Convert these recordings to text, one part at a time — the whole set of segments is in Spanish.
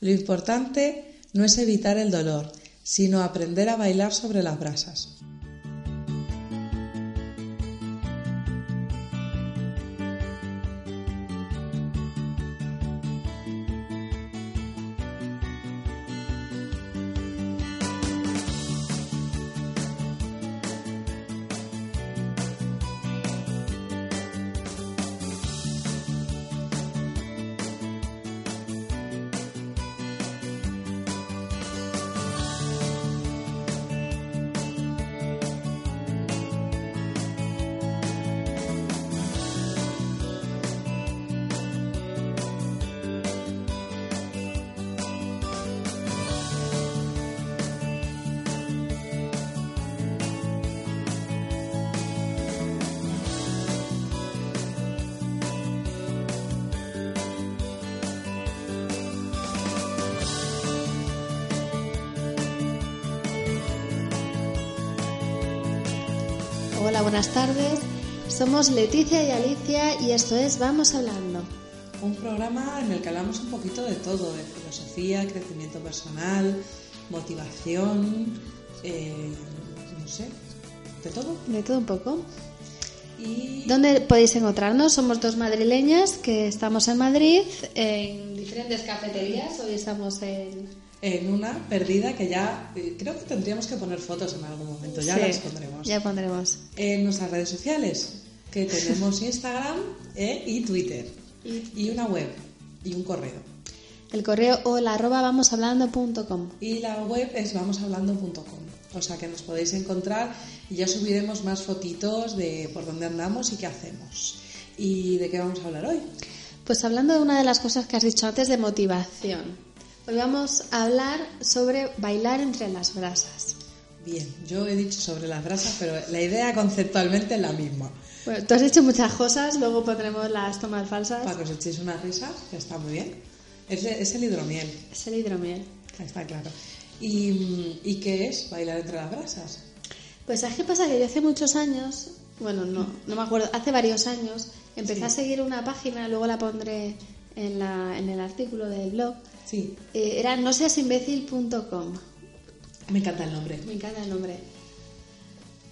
Lo importante no es evitar el dolor, sino aprender a bailar sobre las brasas. Buenas tardes. Somos Leticia y Alicia y esto es Vamos Hablando. Un programa en el que hablamos un poquito de todo, de filosofía, crecimiento personal, motivación, eh, no sé, de todo. De todo un poco. Y ¿Dónde podéis encontrarnos? Somos dos madrileñas que estamos en Madrid, en diferentes cafeterías. Hoy estamos en... en una perdida que ya eh, creo que tendríamos que poner fotos en algún momento, ya Sí, las pondremos. Ya pondremos. En nuestras redes sociales, que tenemos Instagram eh, y Twitter, y una web, y un correo. El correo hola arroba vamoshablando.com. Y la web es vamoshablando.com. O sea que nos podéis encontrar y ya subiremos más fotitos de por dónde andamos y qué hacemos. ¿Y de qué vamos a hablar hoy? Pues hablando de una de las cosas que has dicho antes de motivación. Hoy vamos a hablar sobre bailar entre las brasas. Bien, yo he dicho sobre las brasas, pero la idea conceptualmente es la misma. Bueno, tú has dicho muchas cosas, luego pondremos las tomas falsas. Para que os echéis unas risas, que está muy bien. Es, de- es el hidromiel, Es el hidromiel. está claro. ¿Y, ¿Y qué es bailar entre las brasas? Pues ¿sabes qué pasa? Que yo hace muchos años, bueno, no, no me acuerdo, hace varios años, empecé Sí. a seguir una página, luego la pondré en, la, en el artículo del blog. Sí, Eh, era noseasimbécil.com. me encanta el nombre. Me encanta el nombre.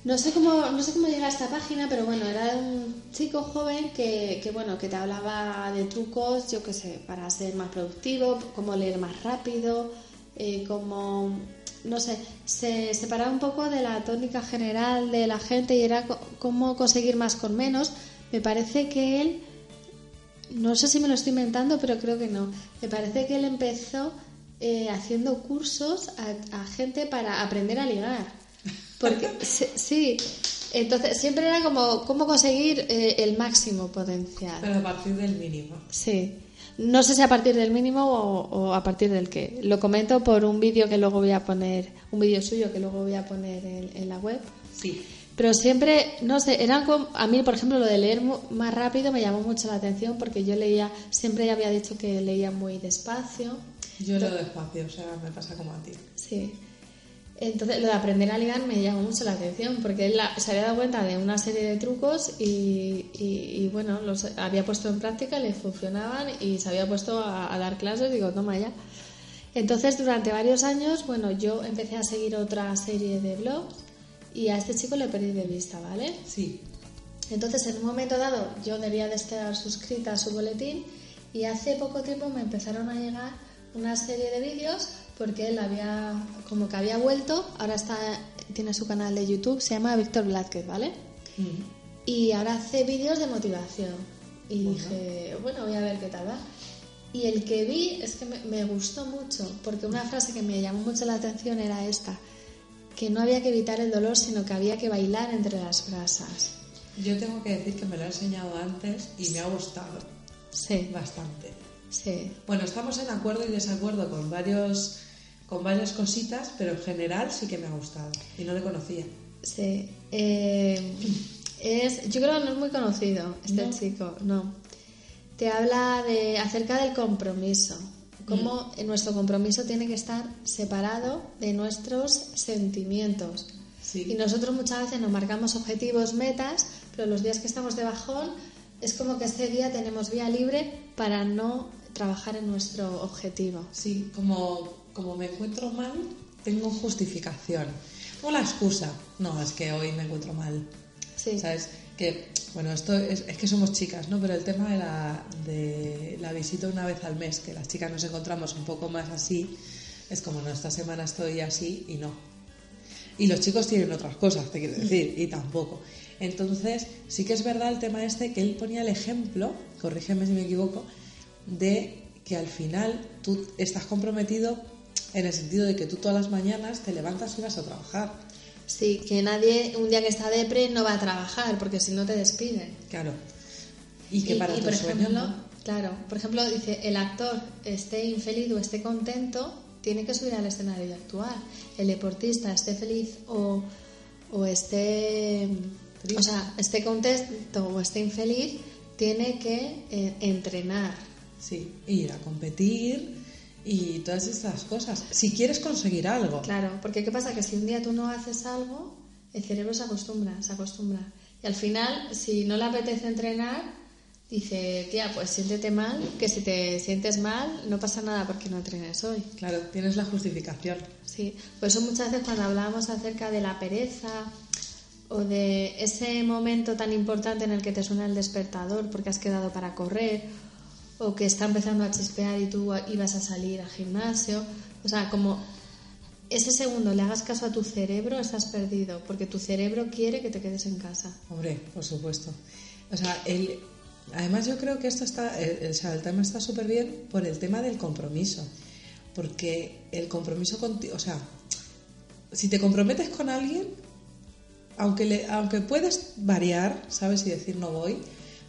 No sé cómo, no sé cómo llega a esta página, pero bueno, era un chico joven que, que, bueno, que te hablaba de trucos, yo qué sé, para ser más productivo, cómo leer más rápido, eh, cómo, no sé, se separaba un poco de la tónica general de la gente y era cómo conseguir más con menos. Me parece que él, no sé si me lo estoy inventando, pero creo que no. Me parece que él empezó eh, haciendo cursos a, a gente para aprender a ligar. Porque sí, entonces siempre era como cómo conseguir eh, el máximo potencial. Pero a partir del mínimo. Sí. No sé si a partir del mínimo o, o a partir del qué. Lo comento por un vídeo que luego voy a poner, un vídeo suyo que luego voy a poner en, en la web. Sí, Pero siempre, no sé, eran como, a mí, por ejemplo, lo de leer más rápido me llamó mucho la atención porque yo leía, siempre había dicho que leía muy despacio. yo leo despacio, o sea, me pasa como a ti. Sí. Entonces, lo de aprender a ligar me llamó mucho la atención porque él la- se había dado cuenta de una serie de trucos y, y- y, bueno, los había puesto en práctica, le funcionaban y se había puesto a, a dar clases. Digo, toma ya. Entonces, durante varios años, bueno, yo empecé a seguir otra serie de blogs y a este chico le perdí de vista, ¿vale? Sí, Entonces, en un momento dado, yo debía de estar suscrita a su boletín y hace poco tiempo me empezaron a llegar una serie de vídeos porque él había, como que había vuelto, ahora está, tiene su canal de YouTube, se llama Víctor Blázquez, ¿vale? Mm. Y ahora hace vídeos de motivación. Y dije, bueno, voy a ver qué tal va. Y el que vi es que me, me gustó mucho, porque una frase que me llamó mucho la atención era esta, que no había que evitar el dolor, sino que había que bailar entre las brasas. Yo tengo que decir que me lo he enseñado antes y me ha gustado Sí, bastante. sí. Bueno, estamos en acuerdo y desacuerdo con varios con varias cositas, pero en general sí que me ha gustado y no le conocía. Sí. Eh, es, yo creo que no es muy conocido este ¿No? chico, no. Te habla de acerca del compromiso, cómo Mm. nuestro compromiso tiene que estar separado de nuestros sentimientos. Sí. Y nosotros muchas veces nos marcamos objetivos, metas, pero los días que estamos de bajón es como que ese día tenemos vía libre para no trabajar en nuestro objetivo. Sí, como, como me encuentro mal, tengo justificación. O la excusa. No, es que hoy me encuentro mal. Sí. ¿Sabes? Que, bueno, esto es, es que somos chicas, ¿no? Pero el tema de la, de la visita una vez al mes, que las chicas nos encontramos un poco más así, es como, no, esta semana estoy así y no. Y los chicos tienen otras cosas, te quiero decir, y tampoco. Entonces, sí que es verdad el tema este que él ponía el ejemplo, corrígeme si me equivoco, de que al final tú estás comprometido en el sentido de que tú todas las mañanas te levantas y vas a trabajar. Sí, que nadie, un día que está depre, no va a trabajar, porque si no te despiden. Claro. Y que para y, tus por ejemplo, no. claro, por ejemplo, dice, el actor esté infeliz o esté contento, tiene que subir al escenario y actuar. El deportista esté feliz o, o esté, o sea, esté contento o esté infeliz, tiene que eh, entrenar. Sí, ir a competir y todas estas cosas. Si quieres conseguir algo. Claro, porque ¿qué pasa? Que si un día tú no haces algo, el cerebro se acostumbra, se acostumbra. Y al final, si no le apetece entrenar, dice, tía, pues siéntete mal, que si te sientes mal, no pasa nada porque no entrenes hoy. Claro, tienes la justificación. Sí, por eso muchas veces cuando hablábamos acerca de la pereza o de ese momento tan importante en el que te suena el despertador porque has quedado para correr o que está empezando a chispear y tú ibas a salir al gimnasio, o sea, como ese segundo le hagas caso a tu cerebro, estás perdido, porque tu cerebro quiere que te quedes en casa. Hombre, por supuesto. O sea, además yo creo que esto está, el, o sea, el tema está súper bien por el tema del compromiso. Porque el compromiso contigo, o sea, si te comprometes con alguien, aunque, le, aunque puedes variar, ¿sabes? Y decir no voy,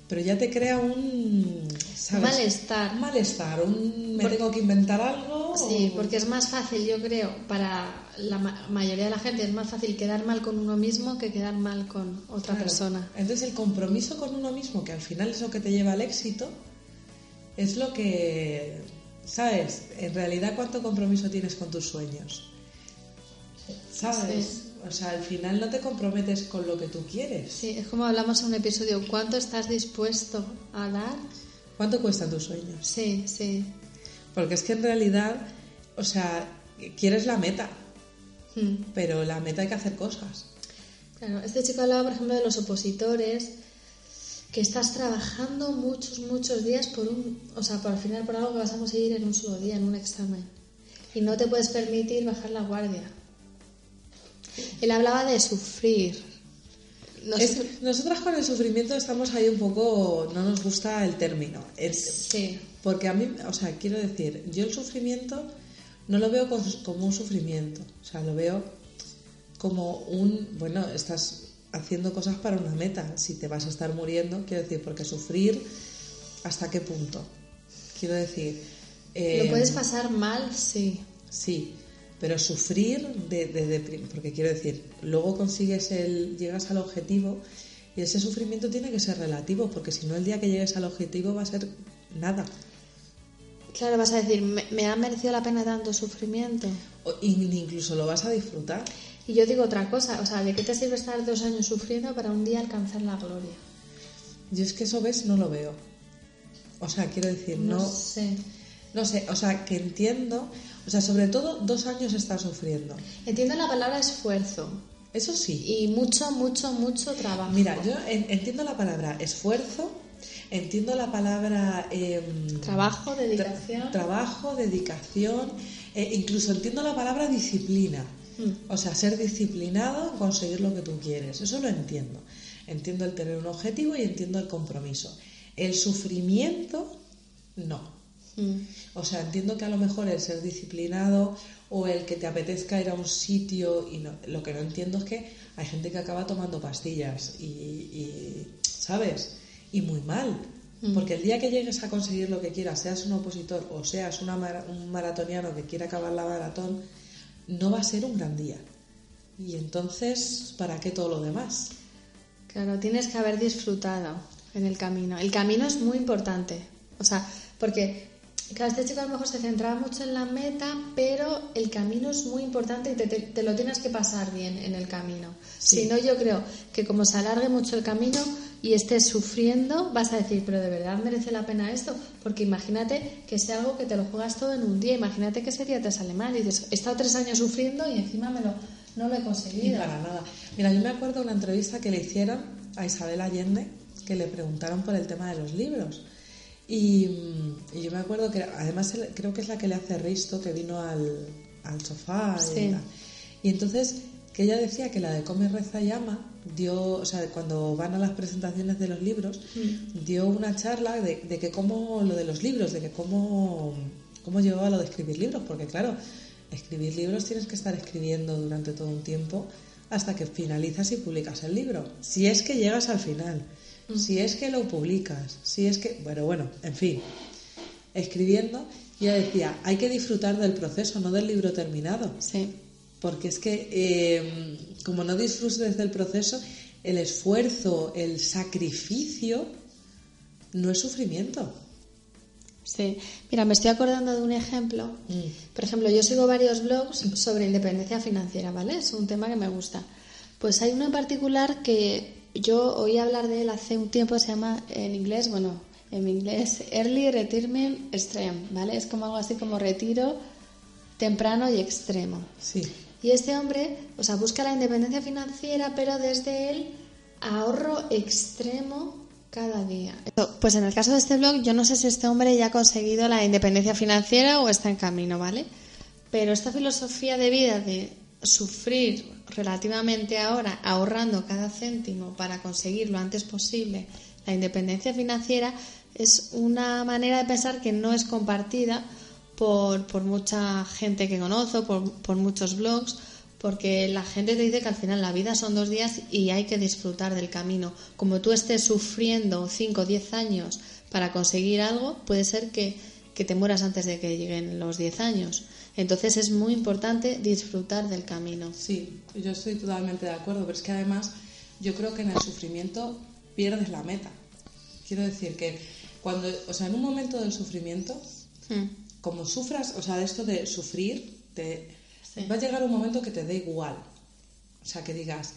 pero ya te crea un ¿sabes? malestar. Un malestar, un me tengo que inventar algo. Sí, o- porque es más fácil, yo creo, para la ma- mayoría de la gente es más fácil quedar mal con uno mismo que quedar mal con otra Claro. persona. Entonces el compromiso con uno mismo, que al final es lo que te lleva al éxito, es lo que, ¿sabes? En realidad, ¿cuánto compromiso tienes con tus sueños? ¿Sabes? Sí. O sea, al final no te comprometes con lo que tú quieres. Sí, es como hablamos en un episodio, ¿cuánto estás dispuesto a dar? ¿Cuánto cuestan tus sueños? Sí, sí. Porque es que en realidad, o sea, quieres la meta, Hmm. pero la meta hay que hacer cosas. Claro, este chico hablaba, por ejemplo, de los opositores, que estás trabajando muchos, muchos días por un, o sea, por al final por algo que vas a conseguir en un solo día, en un examen. Y no te puedes permitir bajar la guardia. Él hablaba de sufrir. Es- nosotras con el sufrimiento estamos ahí un poco, no nos gusta el término. Es- Sí, Porque a mí, o sea, quiero decir, yo el sufrimiento no lo veo como un sufrimiento, o sea, lo veo como un, bueno, estás haciendo cosas para una meta, si te vas a estar muriendo, quiero decir, porque sufrir, ¿hasta qué punto? Quiero decir... eh, lo puedes pasar mal, sí. Sí, pero sufrir de, de- de porque quiero decir, luego consigues el, llegas al objetivo y ese sufrimiento tiene que ser relativo, porque si no el día que llegues al objetivo va a ser nada. Claro, vas a decir, ¿me, me ha merecido la pena tanto sufrimiento? O in- incluso lo vas a disfrutar. Y yo digo otra cosa, o sea, ¿de qué te sirve estar dos años sufriendo para un día alcanzar la gloria? Yo es que eso ves, no lo veo. O sea, quiero decir, no, No sé. no sé, o sea, que entiendo, o sea, sobre todo dos años estás sufriendo. Entiendo la palabra esfuerzo Eso sí. y mucho, mucho, mucho trabajo. Mira, yo en- entiendo la palabra esfuerzo, entiendo la palabra em, Trabajo, dedicación. tra- trabajo, dedicación, eh, incluso entiendo la palabra disciplina. Mm. O sea, ser disciplinado conseguir lo que tú quieres. Eso lo entiendo. Entiendo el tener un objetivo y entiendo el compromiso. El sufrimiento, no. Mm. O sea, entiendo que a lo mejor el ser disciplinado o el que te apetezca ir a un sitio y no- lo que no entiendo es que hay gente que acaba tomando pastillas y, y, ¿sabes? Y muy mal. Porque el día que llegues a conseguir lo que quieras, seas un opositor o seas una un maratoniano que quiera acabar la maratón, no va a ser un gran día. Y entonces, ¿para qué todo lo demás? Claro, tienes que haber disfrutado en el camino. El camino es muy importante. O sea, porque claro, este chico a lo mejor se centraba mucho en la meta, pero el camino es muy importante y te, te- te lo tienes que pasar bien en el camino. Sí. Si no, yo creo que como se alargue mucho el camino, y estés sufriendo, vas a decir, pero de verdad merece la pena esto, porque imagínate que sea algo que te lo juegas todo en un día, imagínate que ese día te sale mal y dices, he estado tres años sufriendo y encima me lo, no lo he conseguido. para nada. Mira, yo me acuerdo de una entrevista que le hicieron a Isabel Allende, que le preguntaron por el tema de los libros. Y, yo me acuerdo que, además, creo que es la que le hace Risto, que vino al, al sofá. Y, entonces, que ella decía que la de Come, Reza y Ama dio, o sea, cuando van a las presentaciones de los libros, mm. dio una charla de, de, que cómo, lo de los libros, de que cómo, cómo llevaba lo de escribir libros, porque claro, escribir libros tienes que estar escribiendo durante todo un tiempo hasta que finalizas y publicas el libro. Si es que llegas al final. Si es que lo publicas, si es que, bueno, bueno, en fin, escribiendo, ya decía, hay que disfrutar del proceso, no del libro terminado. Sí. Porque es que, eh, como no disfrutes del proceso, el esfuerzo, el sacrificio, no es sufrimiento. Sí, mira, me estoy acordando de un ejemplo. Mm. Por ejemplo, yo sigo varios blogs sobre independencia financiera, ¿vale? Es un tema que me gusta. Pues hay uno en particular que yo oí hablar de él hace un tiempo, se llama en inglés, bueno, en inglés Early Retirement Extreme, ¿vale? Es como algo así como retiro temprano y extremo. Sí. Y este hombre, o sea, busca la independencia financiera, pero desde el ahorro extremo cada día. Pues en el caso de este blog, yo no sé si este hombre ya ha conseguido la independencia financiera o está en camino, ¿vale? Pero esta filosofía de vida de sufrir relativamente ahora, ahorrando cada céntimo para conseguir lo antes posible la independencia financiera, es una manera de pensar que no es compartida por, por mucha gente que conozco, por, por muchos blogs, porque la gente te dice que al final la vida son dos días y hay que disfrutar del camino. Como tú estés sufriendo 5 o 10 años para conseguir algo, puede ser que, que, te mueras antes de que lleguen los 10 años. Entonces es muy importante disfrutar del camino. Sí, yo estoy totalmente de acuerdo, pero es que además yo creo que en el sufrimiento pierdes la meta. Quiero decir que cuando, o sea, en un momento del sufrimiento, hmm. como sufras, o sea, de esto de sufrir, te Va a llegar un momento que te dé igual. O sea, que digas,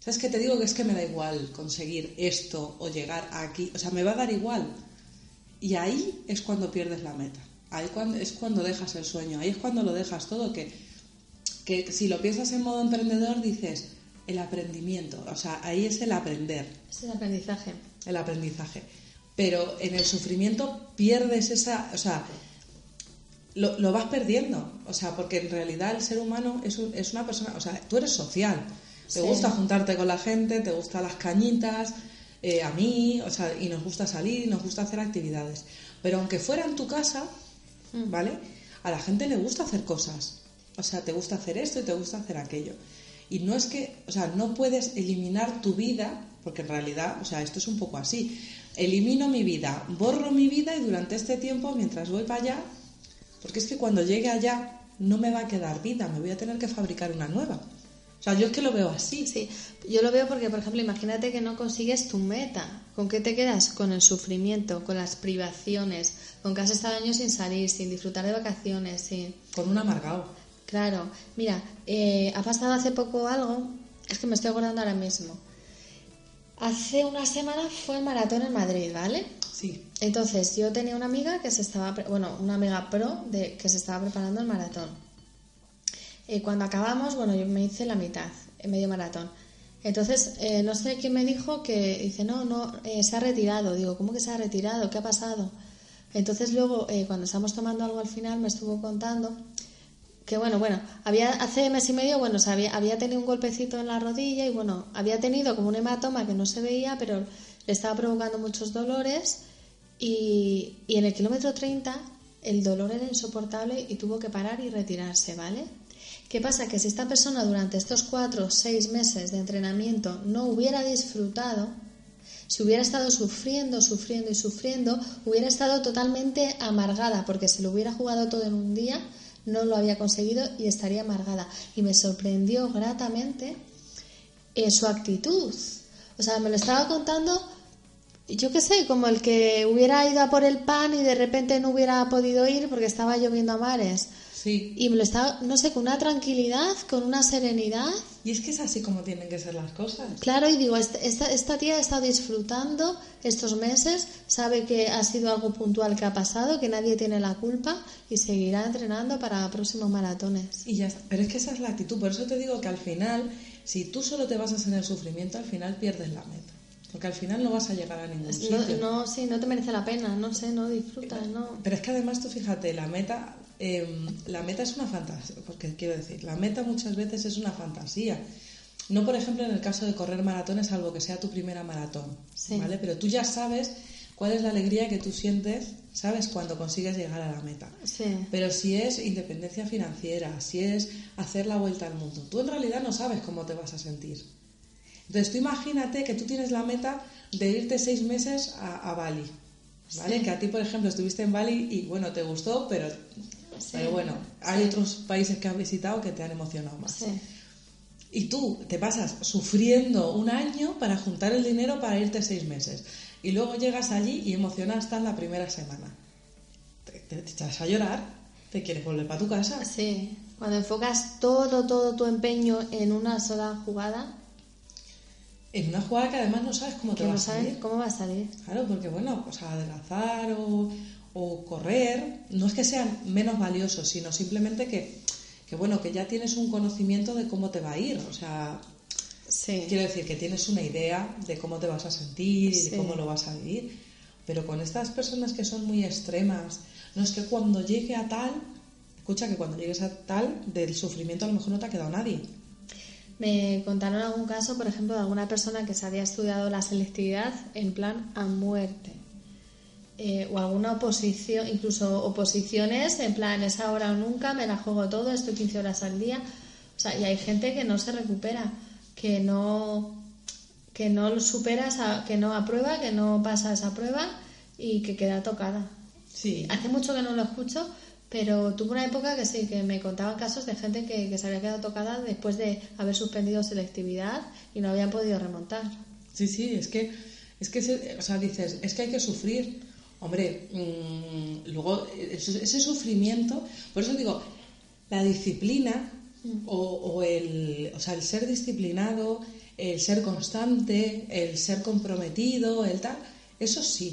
¿sabes qué te digo? Que es que me da igual conseguir esto o llegar aquí. O sea, me va a dar igual. Y ahí es cuando pierdes la meta. Ahí cuando, es cuando dejas el sueño. Ahí es cuando lo dejas todo. Que, que si lo piensas en modo emprendedor, dices el aprendimiento. O sea, ahí es el aprender. Es el aprendizaje. El aprendizaje. Pero en el sufrimiento pierdes esa. O sea, lo, vas perdiendo. O sea, porque en realidad el ser humano es, es una persona, o sea, tú eres social. Te gusta juntarte con la gente, te gustan las cañitas, eh, a mí, o sea, y nos gusta salir, nos gusta hacer actividades. Pero aunque fuera en tu casa, ¿vale? A la gente le gusta hacer cosas. O sea, te gusta hacer esto y te gusta hacer aquello. Y no es que, o sea, no puedes eliminar tu vida, porque en realidad, o sea, esto es un poco así. Elimino mi vida, borro mi vida y durante este tiempo, mientras voy para allá, porque es que cuando llegue allá no me va a quedar vida, me voy a tener que fabricar una nueva. O sea, yo es que lo veo así. Sí, yo lo veo porque, por ejemplo, imagínate que no consigues tu meta. ¿Con qué te quedas? Con el sufrimiento, con las privaciones, con que has estado años sin salir, sin disfrutar de vacaciones, sin... Con un amargado. Claro. Mira, eh, ha pasado hace poco algo, es que me estoy acordando ahora mismo. Hace una semana fue el maratón en Madrid, ¿vale? Sí. Entonces, yo tenía una amiga que se estaba, bueno, una amiga pro de que se estaba preparando el maratón. Eh, cuando acabamos, bueno, yo me hice la mitad, en medio maratón. Entonces, eh, no sé quién me dijo que dice, no, no, eh, se ha retirado. Digo, ¿cómo que se ha retirado? ¿Qué ha pasado? Entonces luego, cuando estábamos tomando algo al final, me estuvo contando que bueno, bueno, había hace mes y medio, bueno, había, había tenido un golpecito en la rodilla y bueno, había tenido como un hematoma que no se veía, pero le estaba provocando muchos dolores y, y en el kilómetro 30 el dolor era insoportable y tuvo que parar y retirarse, ¿vale? ¿Qué pasa? Que si esta persona durante estos cuatro o seis meses de entrenamiento no hubiera disfrutado, si hubiera estado sufriendo, sufriendo y sufriendo, hubiera estado totalmente amargada porque se lo hubiera jugado todo en un día no lo había conseguido y estaría amargada. Y me sorprendió gratamente eh, su actitud. O sea, me lo estaba contando, yo qué sé, como el que hubiera ido a por el pan y de repente no hubiera podido ir porque estaba lloviendo a mares. Sí. Y me lo estaba, no sé, con una tranquilidad, con una serenidad. Y es que es así como tienen que ser las cosas. Claro, y digo, esta, esta, esta tía está disfrutando estos meses, sabe que ha sido algo puntual que ha pasado, que nadie tiene la culpa y seguirá entrenando para próximos maratones. Y ya está. Pero es que esa es la actitud. Por eso te digo que al final, si tú solo te basas en el sufrimiento, al final pierdes la meta. Porque al final no vas a llegar a ningún No, sitio. no, sí, no te merece la pena, no sé, no disfrutas, no. Pero es que además tú fíjate, la meta, eh, la meta es una fantasía, porque quiero decir, la meta muchas veces es una fantasía. No, por ejemplo, en el caso de correr maratones, salvo que sea tu primera maratón, Sí. ¿vale? Pero tú ya sabes cuál es la alegría que tú sientes, ¿sabes? Cuando consigues llegar a la meta. Sí. Pero si es independencia financiera, si es hacer la vuelta al mundo, tú en realidad no sabes cómo te vas a sentir. Entonces tú imagínate que tú tienes la meta de irte seis meses a, a Bali, ¿vale? Que a ti, por ejemplo, estuviste en Bali y bueno, te gustó, pero, pero bueno, hay otros países que has visitado que te han emocionado más. Sí. Y tú te pasas sufriendo un año para juntar el dinero para irte seis meses. Y luego llegas allí y emocionada estás la primera semana. Te, te- te echas a llorar, te quieres volver para tu casa. Sí. Cuando enfocas todo, todo tu empeño en una sola jugada, En una jugada que además no sabes cómo te que va no a salir. cómo va a salir. Claro, porque bueno, pues adelgazar o, o correr no es que sean menos valiosos, sino simplemente que, que bueno, que ya tienes un conocimiento de cómo te va a ir. O sea, Sí. quiero decir que tienes una idea de cómo te vas a sentir y Sí. de cómo lo vas a vivir. Pero con estas personas que son muy extremas, no es que cuando llegue a tal, escucha que cuando llegues a tal, del sufrimiento a lo mejor no te ha quedado nadie. Me contaron algún caso, por ejemplo, de alguna persona que se había estudiado la selectividad en plan a muerte. Eh, o alguna oposición, incluso oposiciones en plan es ahora o nunca, me la juego todo, estoy 15 horas al día. O sea, y hay gente que no se recupera, que no, que no supera, esa- que no aprueba, que no pasa esa prueba y que queda tocada. Sí. Hace mucho que no lo escucho, pero tuve una época que sí, que me contaban casos de gente que, que se había quedado tocada después de haber suspendido selectividad y no habían podido remontar. Sí, sí, es que, es que o sea, dices, es que hay que sufrir. Hombre, mm, luego ese ese sufrimiento, por eso digo, la disciplina o, o el, o sea, el ser disciplinado, el ser constante, el ser comprometido, el tal, eso sí.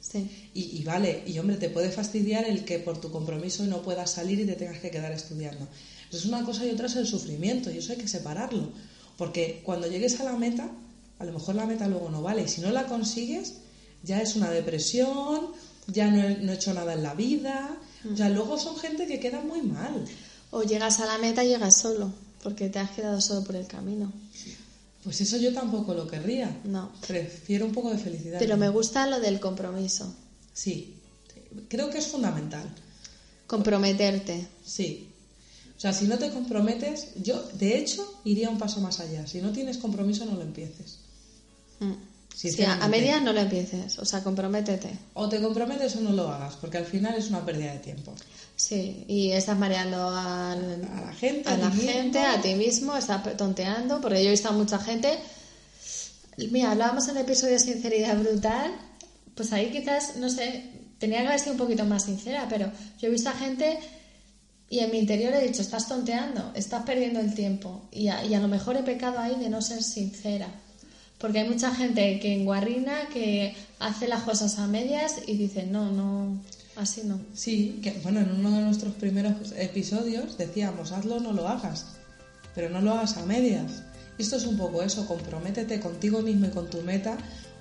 Sí, Y, y vale, y hombre, te puede fastidiar el que por tu compromiso no puedas salir y te tengas que quedar estudiando. Eso es una cosa y otra es el sufrimiento, y eso hay que separarlo. Porque cuando llegues a la meta, a lo mejor la meta luego no vale, y si no la consigues, ya es una depresión, ya no he, no he hecho nada en la vida. O sea, luego son gente que queda muy mal. O llegas a la meta y llegas solo, porque te has quedado solo por el camino. Pues eso yo tampoco lo querría. No. Prefiero un poco de felicidad. Pero me gusta lo del compromiso. Sí, creo que es fundamental. Comprometerte. Sí. O sea, si no te comprometes, yo de hecho iría un paso más allá. Si no tienes compromiso, no lo empieces. Mm. Sí, a, Sinceramente. a medias no lo empieces, o sea, comprométete. O te comprometes o no lo hagas, porque al final es una pérdida de tiempo. Sí, y estás mareando al- A la gente, a a la ti gente, mismo. a ti mismo, estás tonteando, porque yo he visto a mucha gente. Mira, hablábamos en el episodio de sinceridad brutal, pues ahí quizás, no sé, tenía que haber sido un poquito más sincera, pero yo he visto a gente y en mi interior he dicho, estás tonteando, estás perdiendo el tiempo, y a, y a lo mejor he pecado ahí de no ser sincera. Porque hay mucha gente que enguarrina, que hace las cosas a medias y dice, no, no, así no. Sí, que bueno, en uno de nuestros primeros episodios decíamos, hazlo o no lo hagas, pero no lo hagas a medias. Esto es un poco eso, comprométete contigo mismo y con tu meta,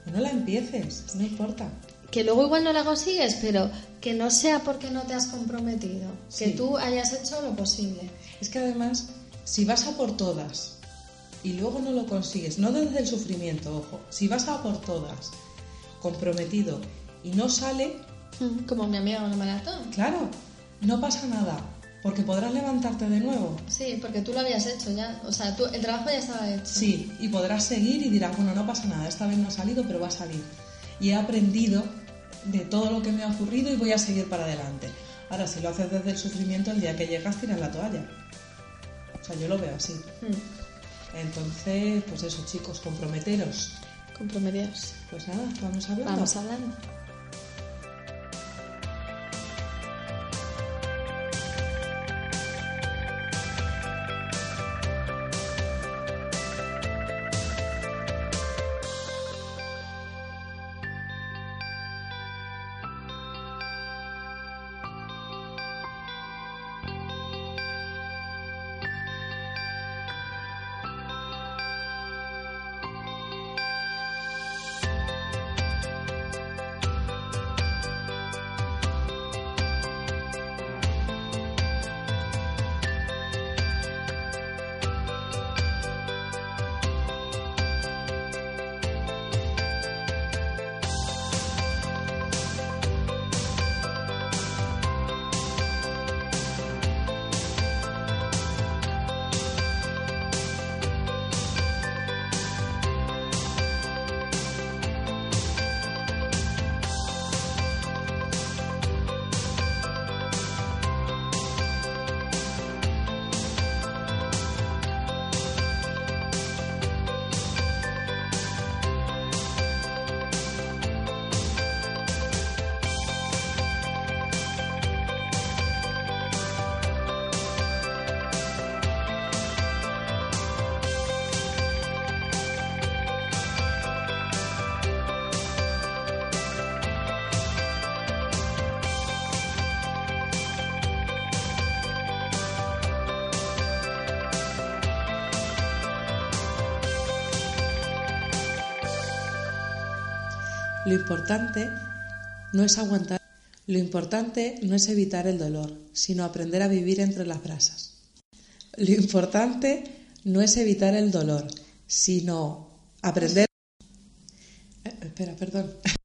o no la empieces, no importa. que luego igual no la consigues, pero que no sea porque no te has comprometido, que tú hayas hecho lo posible. Es que además, si vas a por todas y luego no lo consigues, no desde el sufrimiento, ojo, si vas a por todas, comprometido y no sale, Como mi amiga en el maratón. claro, no pasa nada, porque podrás levantarte de nuevo. Sí, porque tú lo habías hecho ya, o sea, tú, el trabajo ya estaba hecho. Sí, y podrás seguir y dirás, bueno, no pasa nada, esta vez no ha salido, pero va a salir. Y he aprendido de todo lo que me ha ocurrido y voy a seguir para adelante. Ahora, si lo haces desde el sufrimiento, el día que llegas tiras la toalla. O sea, yo lo veo así. Mm, Entonces, pues eso, chicos, comprometeros. Comprometidos. Pues nada, vamos hablando. Vamos hablando. Lo importante no es aguantar. Lo importante no es evitar el dolor, sino aprender a vivir entre las brasas. Lo importante no es evitar el dolor, sino aprender... Eh, espera, perdón.